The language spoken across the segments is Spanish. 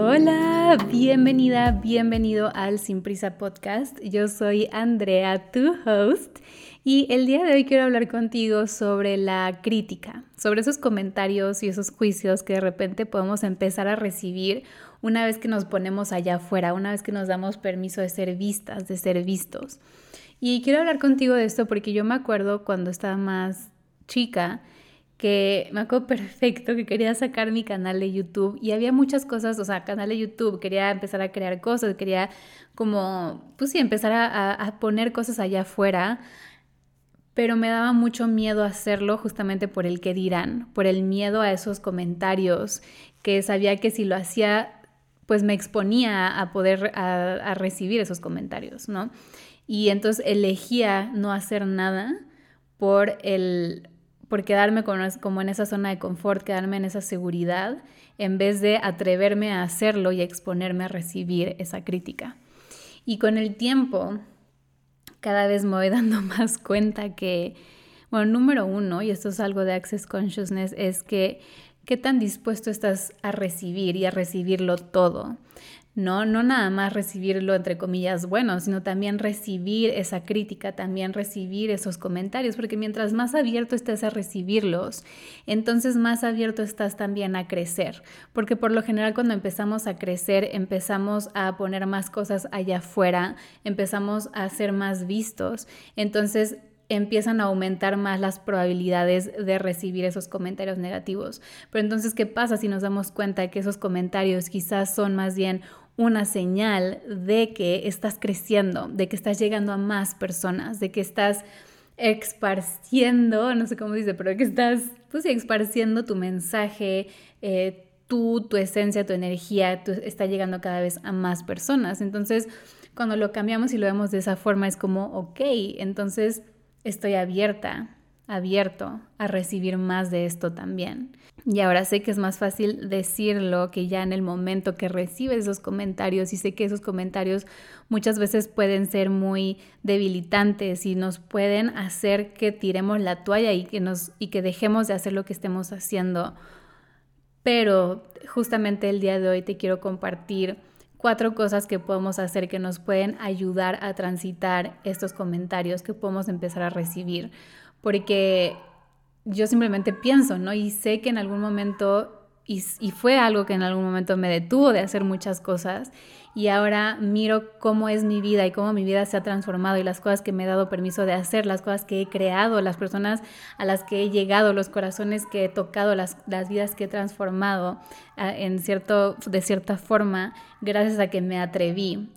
Hola, bienvenida, bienvenido al Sin Prisa Podcast. Yo soy Andrea, tu host, y el día de hoy quiero hablar contigo sobre la crítica, sobre esos comentarios y esos juicios que de repente podemos empezar a recibir una vez que nos ponemos allá afuera, una vez que nos damos permiso de ser vistas, de ser vistos. Y quiero hablar contigo de esto porque yo me acuerdo cuando estaba más chica, que me acuerdo perfecto que quería sacar mi canal de YouTube y había muchas cosas, o sea, canal de YouTube, quería empezar a crear cosas, quería como, pues sí, empezar a, a poner cosas allá afuera, pero me daba mucho miedo hacerlo justamente por el que dirán, por el miedo a esos comentarios, que sabía que si lo hacía, pues me exponía a poder, a, a recibir esos comentarios, ¿no? Y entonces elegía no hacer nada por el por quedarme como en esa zona de confort, quedarme en esa seguridad, en vez de atreverme a hacerlo y exponerme a recibir esa crítica. Y con el tiempo, cada vez me voy dando más cuenta que, bueno, número uno, y esto es algo de Access Consciousness, es que qué tan dispuesto estás a recibir y a recibirlo todo. ¿No? No nada más recibirlo entre comillas bueno, sino también recibir esa crítica, también recibir esos comentarios, porque mientras más abierto estés a recibirlos, entonces más abierto estás también a crecer, porque por lo general cuando empezamos a crecer, empezamos a poner más cosas allá afuera, empezamos a ser más vistos, entonces empiezan a aumentar más las probabilidades de recibir esos comentarios negativos. Pero entonces, ¿qué pasa si nos damos cuenta que esos comentarios quizás son más bien una señal de que estás creciendo, de que estás llegando a más personas, de que estás esparciendo, no sé cómo dice, pero que estás, pues esparciendo tu mensaje, eh, tú, tu esencia, tu energía, está llegando cada vez a más personas. Entonces, cuando lo cambiamos y lo vemos de esa forma, es como, ok, entonces estoy abierta, abierto a recibir más de esto también. Y ahora sé que es más fácil decirlo que ya en el momento que recibes esos comentarios y sé que esos comentarios muchas veces pueden ser muy debilitantes y nos pueden hacer que tiremos la toalla y que nos y que dejemos de hacer lo que estemos haciendo. Pero justamente el día de hoy te quiero compartir cuatro cosas que podemos hacer que nos pueden ayudar a transitar estos comentarios que podemos empezar a recibir porque yo simplemente pienso, ¿no? Y sé que en algún momento, y, fue algo que en algún momento me detuvo de hacer muchas cosas, y ahora miro cómo es mi vida y cómo mi vida se ha transformado y las cosas que me he dado permiso de hacer, las cosas que he creado, las personas a las que he llegado, los corazones que he tocado, las, las vidas que he transformado en cierto, de cierta forma, gracias a que me atreví,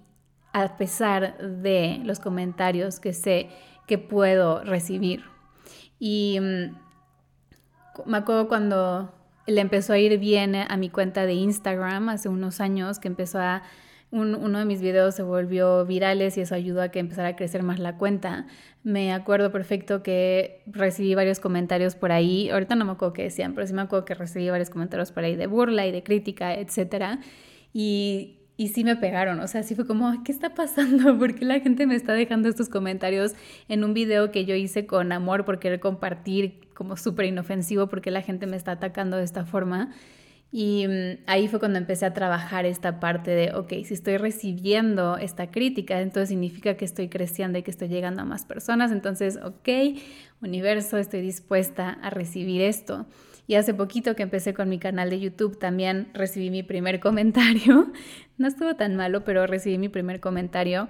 a pesar de los comentarios que sé que puedo recibir. Y mm, me acuerdo cuando le empezó a ir bien a mi cuenta de Instagram hace unos años, que empezó a... uno de mis videos se volvió virales y eso ayudó a que empezara a crecer más la cuenta. Me acuerdo perfecto que recibí varios comentarios por ahí. Ahorita no me acuerdo qué decían, pero sí me acuerdo que recibí varios comentarios por ahí de burla y de crítica, etc. Y y sí me pegaron, o sea, sí fue como, ¿qué está pasando? ¿Por qué la gente me está dejando estos comentarios en un video que yo hice con amor por querer compartir como súper inofensivo porque la gente me está atacando de esta forma? Y mm, ahí fue cuando empecé a trabajar esta parte de, ok, si estoy recibiendo esta crítica, entonces significa que estoy creciendo y que estoy llegando a más personas. Entonces, ok, universo, estoy dispuesta a recibir esto. Y hace poquito que empecé con mi canal de YouTube también recibí mi primer comentario. No estuvo tan malo, pero recibí mi primer comentario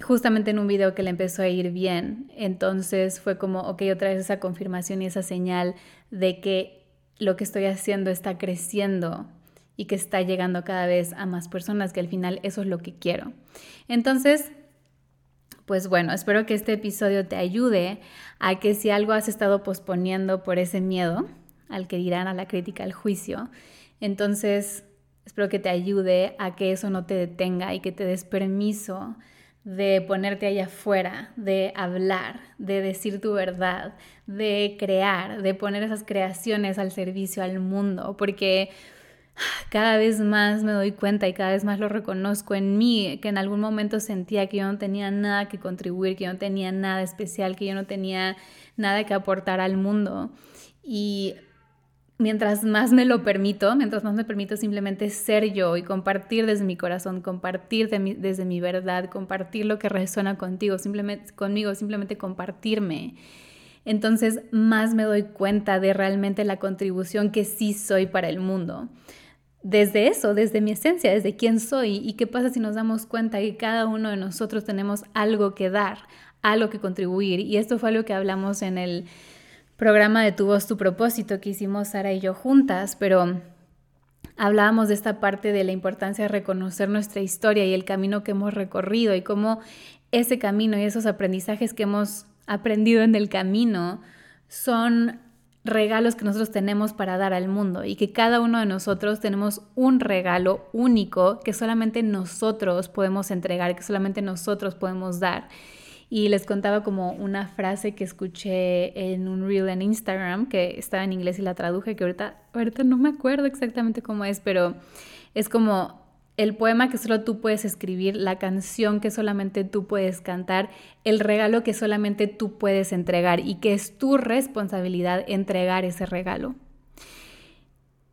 justamente en un video que le empezó a ir bien. Entonces fue como, ok, otra vez esa confirmación y esa señal de que lo que estoy haciendo está creciendo y que está llegando cada vez a más personas, que al final eso es lo que quiero. Entonces, pues bueno, espero que este episodio te ayude a que si algo has estado posponiendo por ese miedo, al que dirán, a la crítica, al juicio. Entonces, espero que te ayude a que eso no te detenga y que te des permiso de ponerte allá afuera, de hablar, de decir tu verdad, de crear, de poner esas creaciones al servicio al mundo, porque cada vez más me doy cuenta y cada vez más lo reconozco en mí, que en algún momento sentía que yo no tenía nada que contribuir, que yo no tenía nada especial, que yo no tenía nada que aportar al mundo. Y mientras más me lo permito, mientras más me permito simplemente ser yo y compartir desde mi corazón, compartir desde mi verdad, compartir lo que resuena contigo, simplemente, conmigo, simplemente compartirme. Entonces más me doy cuenta de realmente la contribución que sí soy para el mundo. Desde eso, desde mi esencia, desde quién soy y qué pasa si nos damos cuenta que cada uno de nosotros tenemos algo que dar, algo que contribuir. Y esto fue algo que hablamos en el programa de Tu voz, tu propósito que hicimos Sara y yo juntas, pero hablábamos de esta parte de la importancia de reconocer nuestra historia y el camino que hemos recorrido y cómo ese camino y esos aprendizajes que hemos aprendido en el camino son regalos que nosotros tenemos para dar al mundo y que cada uno de nosotros tenemos un regalo único que solamente nosotros podemos entregar, que solamente nosotros podemos dar y les contaba como una frase que escuché en un reel en Instagram que estaba en inglés y la traduje, que ahorita, ahorita no me acuerdo exactamente cómo es, pero es como el poema que solo tú puedes escribir, la canción que solamente tú puedes cantar, el regalo que solamente tú puedes entregar y que es tu responsabilidad entregar ese regalo.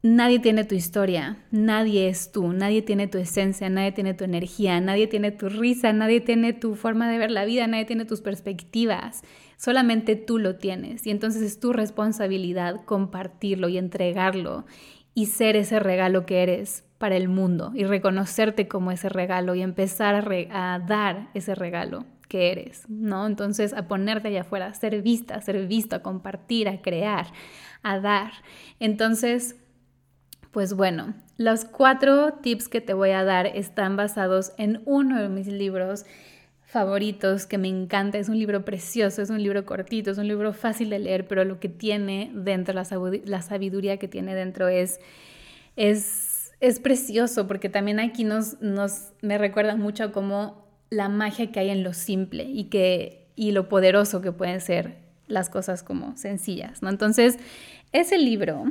Nadie tiene tu historia, nadie es tú, nadie tiene tu esencia, nadie tiene tu energía, nadie tiene tu risa, nadie tiene tu forma de ver la vida, nadie tiene tus perspectivas. Solamente tú lo tienes y entonces es tu responsabilidad compartirlo y entregarlo y ser ese regalo que eres para el mundo y reconocerte como ese regalo y empezar a, dar ese regalo que eres, ¿no? Entonces a ponerte allá afuera, ser vista, ser visto, a compartir, a crear, a dar. Entonces pues bueno, los cuatro tips que te voy a dar están basados en uno de mis libros favoritos que me encanta. Es un libro precioso, es un libro cortito, es un libro fácil de leer, pero lo que tiene dentro, la, sabiduría que tiene dentro es, es, es precioso, porque también aquí nos, nos, me recuerda mucho como la magia que hay en lo simple y, que, y lo poderoso que pueden ser las cosas como sencillas, ¿no? Entonces, ese libro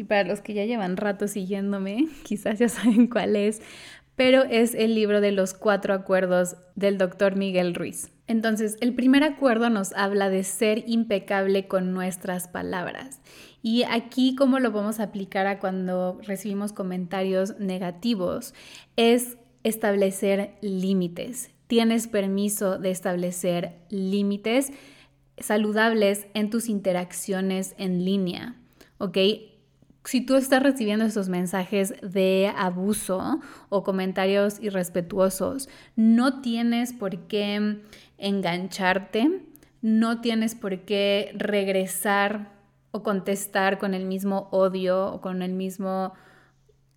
y para los que ya llevan rato siguiéndome, quizás ya saben cuál es, pero es el libro de los cuatro acuerdos del doctor Miguel Ruiz. Entonces, el primer acuerdo nos habla de ser impecable con nuestras palabras. Y aquí, ¿cómo lo vamos a aplicar a cuando recibimos comentarios negativos? Es establecer límites. Tienes permiso de establecer límites saludables en tus interacciones en línea. ¿Ok? Si tú estás recibiendo esos mensajes de abuso o comentarios irrespetuosos, no tienes por qué engancharte, no tienes por qué regresar o contestar con el mismo odio o con el mismo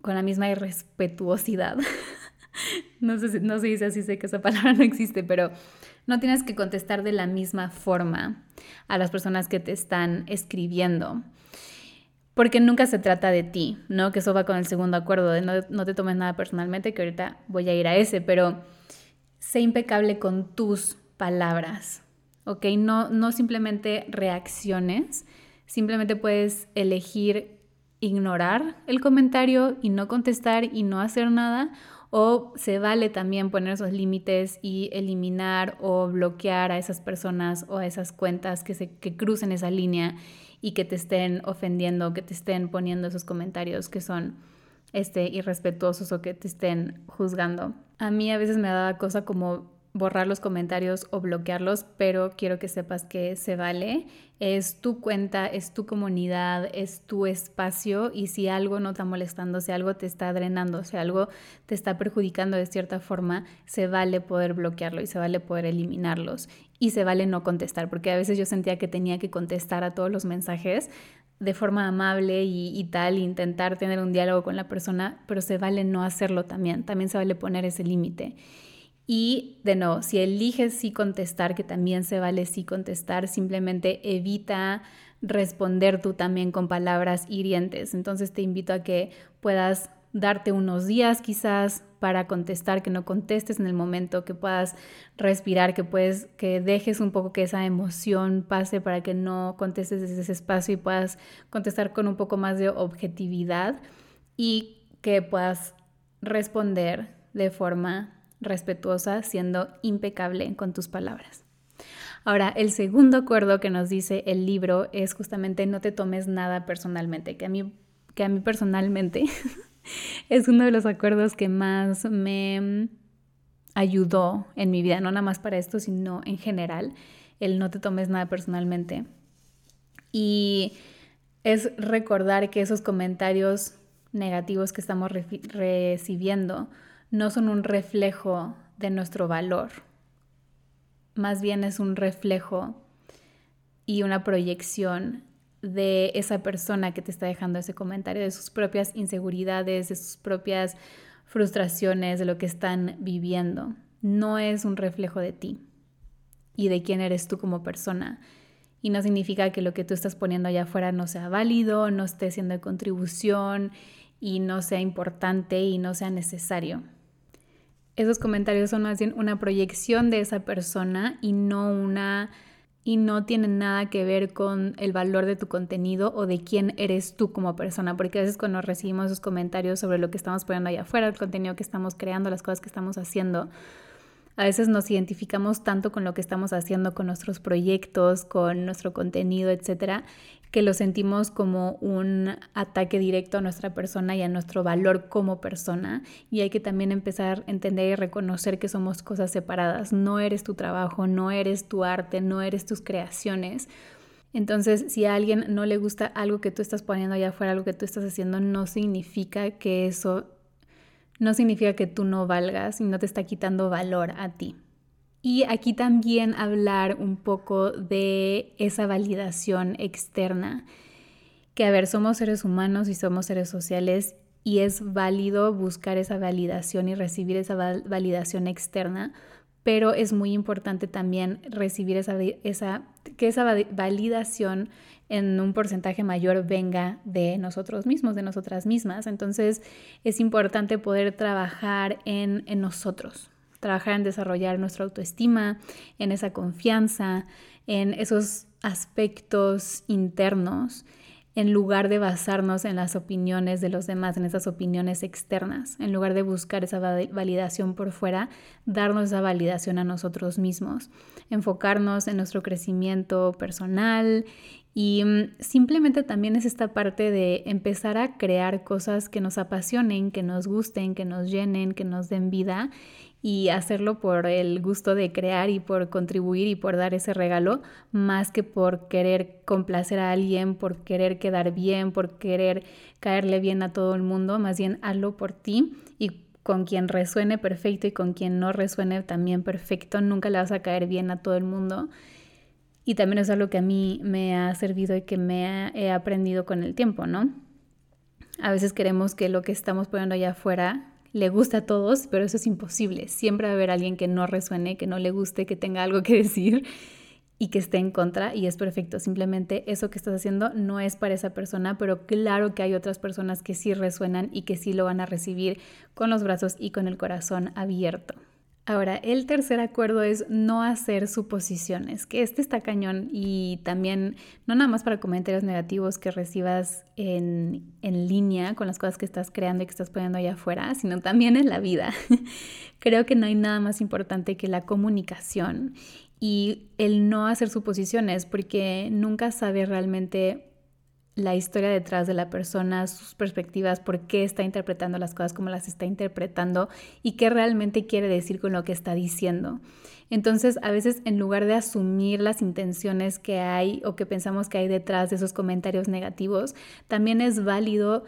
con la misma irrespetuosidad. no sé no dice así, sé que esa palabra no existe, pero no tienes que contestar de la misma forma a las personas que te están escribiendo porque nunca se trata de ti, ¿no? Que eso va con el segundo acuerdo, de no, te tomes nada personalmente, que ahorita voy a ir a ese, pero sé impecable con tus palabras, ¿ok? No, no simplemente reacciones, simplemente puedes elegir ignorar el comentario y no contestar y no hacer nada, o se vale también poner esos límites y eliminar o bloquear a esas personas o a esas cuentas que, se, que crucen esa línea y que te estén ofendiendo, que te estén poniendo esos comentarios que son este, irrespetuosos o que te estén juzgando. A mí a veces me da cosa como borrar los comentarios o bloquearlos, pero quiero que sepas que se vale. Es tu cuenta, es tu comunidad, es tu espacio y si algo no está molestando, si algo te está drenando, si algo te está perjudicando de cierta forma, se vale poder bloquearlo y se vale poder eliminarlos y se vale no contestar, porque a veces yo sentía que tenía que contestar a todos los mensajes de forma amable y, y tal, intentar tener un diálogo con la persona, pero se vale no hacerlo también, también se vale poner ese límite. Y de nuevo, si eliges sí contestar, que también se vale sí contestar, simplemente evita responder tú también con palabras hirientes. Entonces te invito a que puedas darte unos días quizás para contestar, que no contestes en el momento, que puedas respirar, que puedes, que dejes un poco que esa emoción pase para que no contestes desde ese espacio y puedas contestar con un poco más de objetividad y que puedas responder de forma respetuosa, siendo impecable con tus palabras. Ahora, el segundo acuerdo que nos dice el libro es justamente no te tomes nada personalmente, que a mí, que a mí personalmente es uno de los acuerdos que más me ayudó en mi vida, no nada más para esto, sino en general, el no te tomes nada personalmente. Y es recordar que esos comentarios negativos que estamos recibiendo no son un reflejo de nuestro valor, más bien es un reflejo y una proyección de esa persona que te está dejando ese comentario, de sus propias inseguridades, de sus propias frustraciones, de lo que están viviendo. No es un reflejo de ti y de quién eres tú como persona. Y no significa que lo que tú estás poniendo allá afuera no sea válido, no esté siendo de contribución y no sea importante y no sea necesario. Esos comentarios son más bien una proyección de esa persona y no una y no tienen nada que ver con el valor de tu contenido o de quién eres tú como persona, porque a veces cuando recibimos esos comentarios sobre lo que estamos poniendo allá afuera, el contenido que estamos creando, las cosas que estamos haciendo, a veces nos identificamos tanto con lo que estamos haciendo, con nuestros proyectos, con nuestro contenido, etcétera, que lo sentimos como un ataque directo a nuestra persona y a nuestro valor como persona. Y hay que también empezar a entender y reconocer que somos cosas separadas. No eres tu trabajo, no eres tu arte, no eres tus creaciones. Entonces, si a alguien no le gusta algo que tú estás poniendo allá afuera, algo que tú estás haciendo, no significa que eso no significa que tú no valgas y no te está quitando valor a ti. Y aquí también hablar un poco de esa validación externa, que a ver, somos seres humanos y somos seres sociales y es válido buscar esa validación y recibir esa validación externa, pero es muy importante también recibir esa, esa que esa validación en un porcentaje mayor venga de nosotros mismos, de nosotras mismas. Entonces es importante poder trabajar en, en nosotros, trabajar en desarrollar nuestra autoestima, en esa confianza, en esos aspectos internos en lugar de basarnos en las opiniones de los demás, en esas opiniones externas, en lugar de buscar esa validación por fuera, darnos esa validación a nosotros mismos, enfocarnos en nuestro crecimiento personal y mm, simplemente también es esta parte de empezar a crear cosas que nos apasionen, que nos gusten, que nos llenen, que nos den vida y hacerlo por el gusto de crear y por contribuir y por dar ese regalo, más que por querer complacer a alguien, por querer quedar bien, por querer caerle bien a todo el mundo, más bien hazlo por ti y con quien resuene perfecto y con quien no resuene también perfecto, nunca le vas a caer bien a todo el mundo. Y también es algo que a mí me ha servido y que me he aprendido con el tiempo, ¿no? A veces queremos que lo que estamos poniendo allá afuera le gusta a todos, pero eso es imposible. Siempre va a haber alguien que no resuene, que no le guste, que tenga algo que decir y que esté en contra y es perfecto. Simplemente eso que estás haciendo no es para esa persona, pero claro que hay otras personas que sí resuenan y que sí lo van a recibir con los brazos y con el corazón abierto. Ahora, el tercer acuerdo es no hacer suposiciones, que este está cañón y también no nada más para comentarios negativos que recibas en, en línea con las cosas que estás creando y que estás poniendo allá afuera, sino también en la vida. Creo que no hay nada más importante que la comunicación y el no hacer suposiciones, porque nunca sabes realmente la historia detrás de la persona, sus perspectivas, por qué está interpretando las cosas como las está interpretando y qué realmente quiere decir con lo que está diciendo. Entonces, a veces en lugar de asumir las intenciones que hay o que pensamos que hay detrás de esos comentarios negativos, también es válido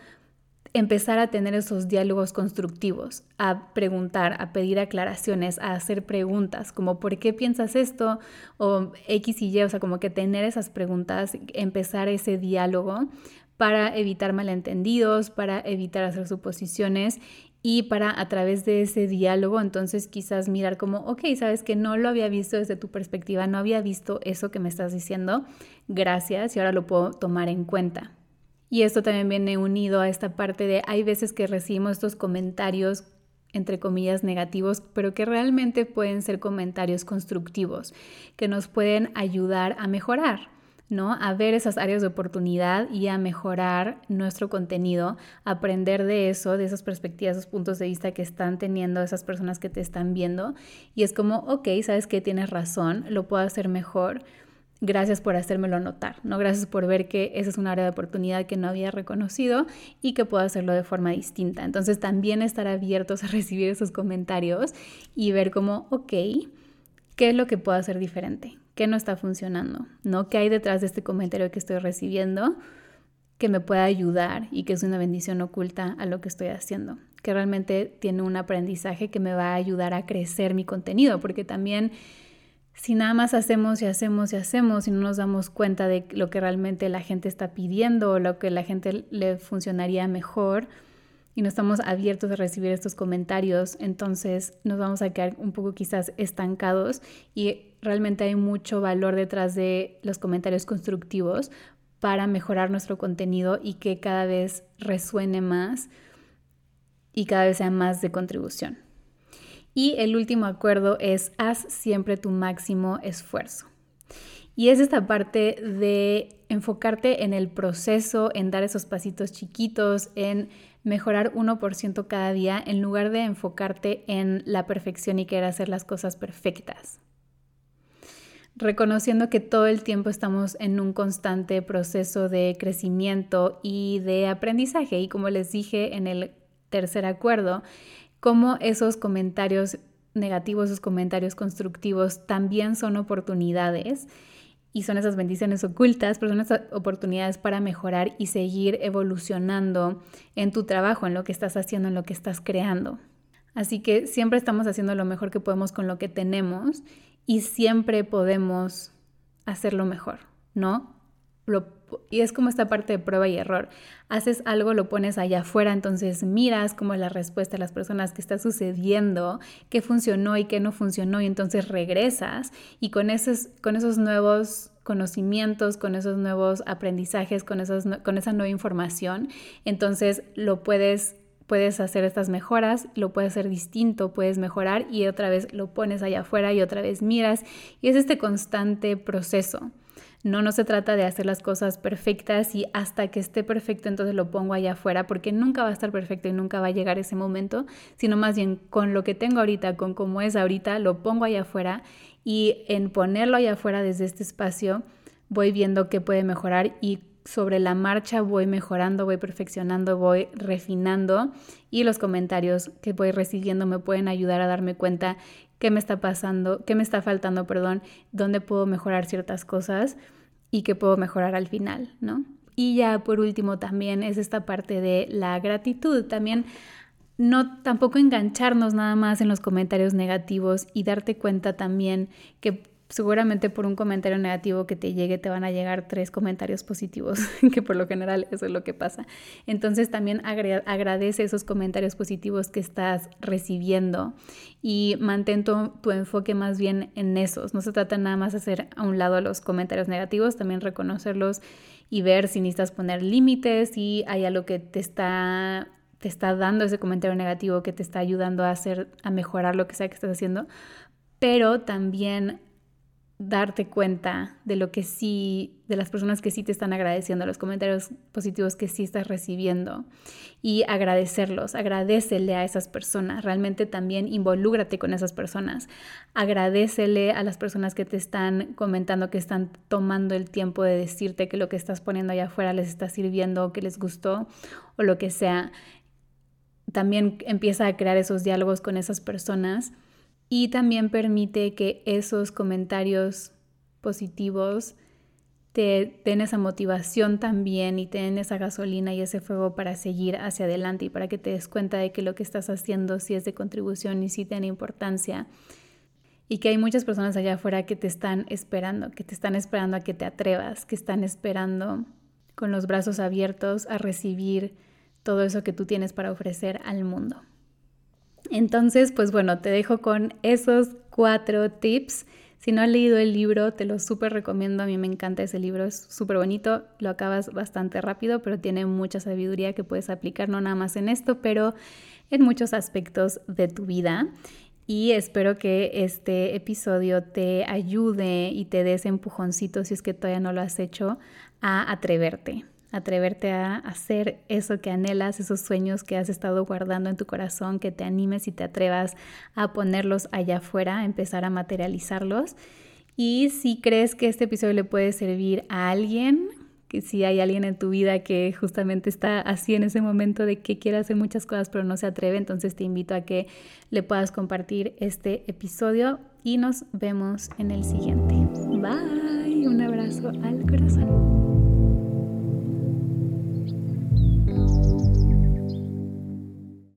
empezar a tener esos diálogos constructivos, a preguntar, a pedir aclaraciones, a hacer preguntas, como ¿por qué piensas esto? o X y Y, o sea, como que tener esas preguntas, empezar ese diálogo para evitar malentendidos, para evitar hacer suposiciones y para a través de ese diálogo entonces quizás mirar como, ok, sabes que no lo había visto desde tu perspectiva, no había visto eso que me estás diciendo, gracias y ahora lo puedo tomar en cuenta. Y esto también viene unido a esta parte de hay veces que recibimos estos comentarios entre comillas negativos, pero que realmente pueden ser comentarios constructivos, que nos pueden ayudar a mejorar, ¿no? A ver esas áreas de oportunidad y a mejorar nuestro contenido, aprender de eso, de esas perspectivas, esos puntos de vista que están teniendo esas personas que te están viendo. Y es como, ok, sabes que tienes razón, lo puedo hacer mejor. Gracias por hacérmelo notar, ¿no? Gracias por ver que esa es un área de oportunidad que no había reconocido y que puedo hacerlo de forma distinta. Entonces también estar abiertos a recibir esos comentarios y ver como, ok, ¿qué es lo que puedo hacer diferente? qué no está funcionando, ¿no? ¿Qué hay detrás de este comentario que estoy recibiendo que me pueda ayudar y que es una bendición oculta a lo que estoy haciendo? Que realmente tiene un aprendizaje que me va a ayudar a crecer mi contenido, porque también si nada más hacemos y hacemos y hacemos y no nos damos cuenta de lo que realmente la gente está pidiendo o lo que la gente le funcionaría mejor, y no estamos abiertos a recibir estos comentarios, entonces nos vamos a quedar un poco quizás estancados y realmente hay mucho valor detrás de los comentarios constructivos para mejorar nuestro contenido y que cada vez resuene más y cada vez sea más de contribución. Y el último acuerdo es haz siempre tu máximo esfuerzo. Y es esta parte de enfocarte en el proceso, en dar esos pasitos chiquitos, en mejorar 1% cada día en lugar de enfocarte en la perfección y querer hacer las cosas perfectas. Reconociendo que todo el tiempo estamos en un constante proceso de crecimiento y de aprendizaje. Y como les dije en el tercer acuerdo, como esos comentarios negativos, esos comentarios constructivos también son oportunidades y son esas bendiciones ocultas, pero son esas oportunidades para mejorar y seguir evolucionando en tu trabajo, en lo que estás haciendo, en lo que estás creando. Así que siempre estamos haciendo lo mejor que podemos con lo que tenemos y siempre podemos hacerlo mejor, ¿no? Y es como esta parte de prueba y error. Haces algo, lo pones allá afuera, entonces miras cómo es la respuesta de las personas que está sucediendo, qué funcionó y qué no funcionó, y entonces regresas y con esos, con esos nuevos conocimientos, con esos nuevos aprendizajes, con, esos, con esa nueva información, entonces lo puedes puedes hacer estas mejoras, lo puedes hacer distinto, puedes mejorar y otra vez lo pones allá afuera y otra vez miras y es este constante proceso. No, no se trata de hacer las cosas perfectas y hasta que esté perfecto entonces lo pongo allá afuera, porque nunca va a estar perfecto y nunca va a llegar ese momento, sino más bien con lo que tengo ahorita, con cómo es ahorita, lo pongo allá afuera y en ponerlo allá afuera desde este espacio voy viendo qué puede mejorar y sobre la marcha voy mejorando, voy perfeccionando, voy refinando y los comentarios que voy recibiendo me pueden ayudar a darme cuenta qué me está pasando, qué me está faltando, perdón, dónde puedo mejorar ciertas cosas y qué puedo mejorar al final, ¿no? Y ya por último también es esta parte de la gratitud, también no tampoco engancharnos nada más en los comentarios negativos y darte cuenta también que seguramente por un comentario negativo que te llegue te van a llegar tres comentarios positivos, que por lo general eso es lo que pasa. Entonces también agradece esos comentarios positivos que estás recibiendo y mantén tu, tu, enfoque más bien en esos. No se trata nada más de hacer a un lado los comentarios negativos, también reconocerlos y ver si necesitas poner límites, si hay algo que te está te está dando ese comentario negativo que te está ayudando a hacer a mejorar lo que sea que estás haciendo, pero también darte cuenta de lo que sí, de las personas que sí te están agradeciendo, los comentarios positivos que sí estás recibiendo y agradecerlos, agradecele a esas personas, realmente también involúgrate con esas personas, agradecele a las personas que te están comentando, que están tomando el tiempo de decirte que lo que estás poniendo allá afuera les está sirviendo, que les gustó o lo que sea. También empieza a crear esos diálogos con esas personas y también permite que esos comentarios positivos te den esa motivación también y te den esa gasolina y ese fuego para seguir hacia adelante y para que te des cuenta de que lo que estás haciendo sí es de contribución y sí tiene importancia y que hay muchas personas allá afuera que te están esperando, que te están esperando a que te atrevas, que están esperando con los brazos abiertos a recibir todo eso que tú tienes para ofrecer al mundo. Entonces, pues bueno, te dejo con esos cuatro tips. Si no has leído el libro, te lo súper recomiendo. A mí me encanta ese libro, es súper bonito. Lo acabas bastante rápido, pero tiene mucha sabiduría que puedes aplicar, no nada más en esto, pero en muchos aspectos de tu vida. y espero que este episodio te ayude y te des empujoncito si es que todavía no lo has hecho a atreverte, atreverte a hacer eso que anhelas, esos sueños que has estado guardando en tu corazón, que te animes y te atrevas a ponerlos allá afuera, a empezar a materializarlos. Y si crees que este episodio le puede servir a alguien, que si hay alguien en tu vida que justamente está así en ese momento de que quiere hacer muchas cosas pero no se atreve, entonces te invito a que le puedas compartir este episodio y nos vemos en el siguiente. Bye, un abrazo al corazón.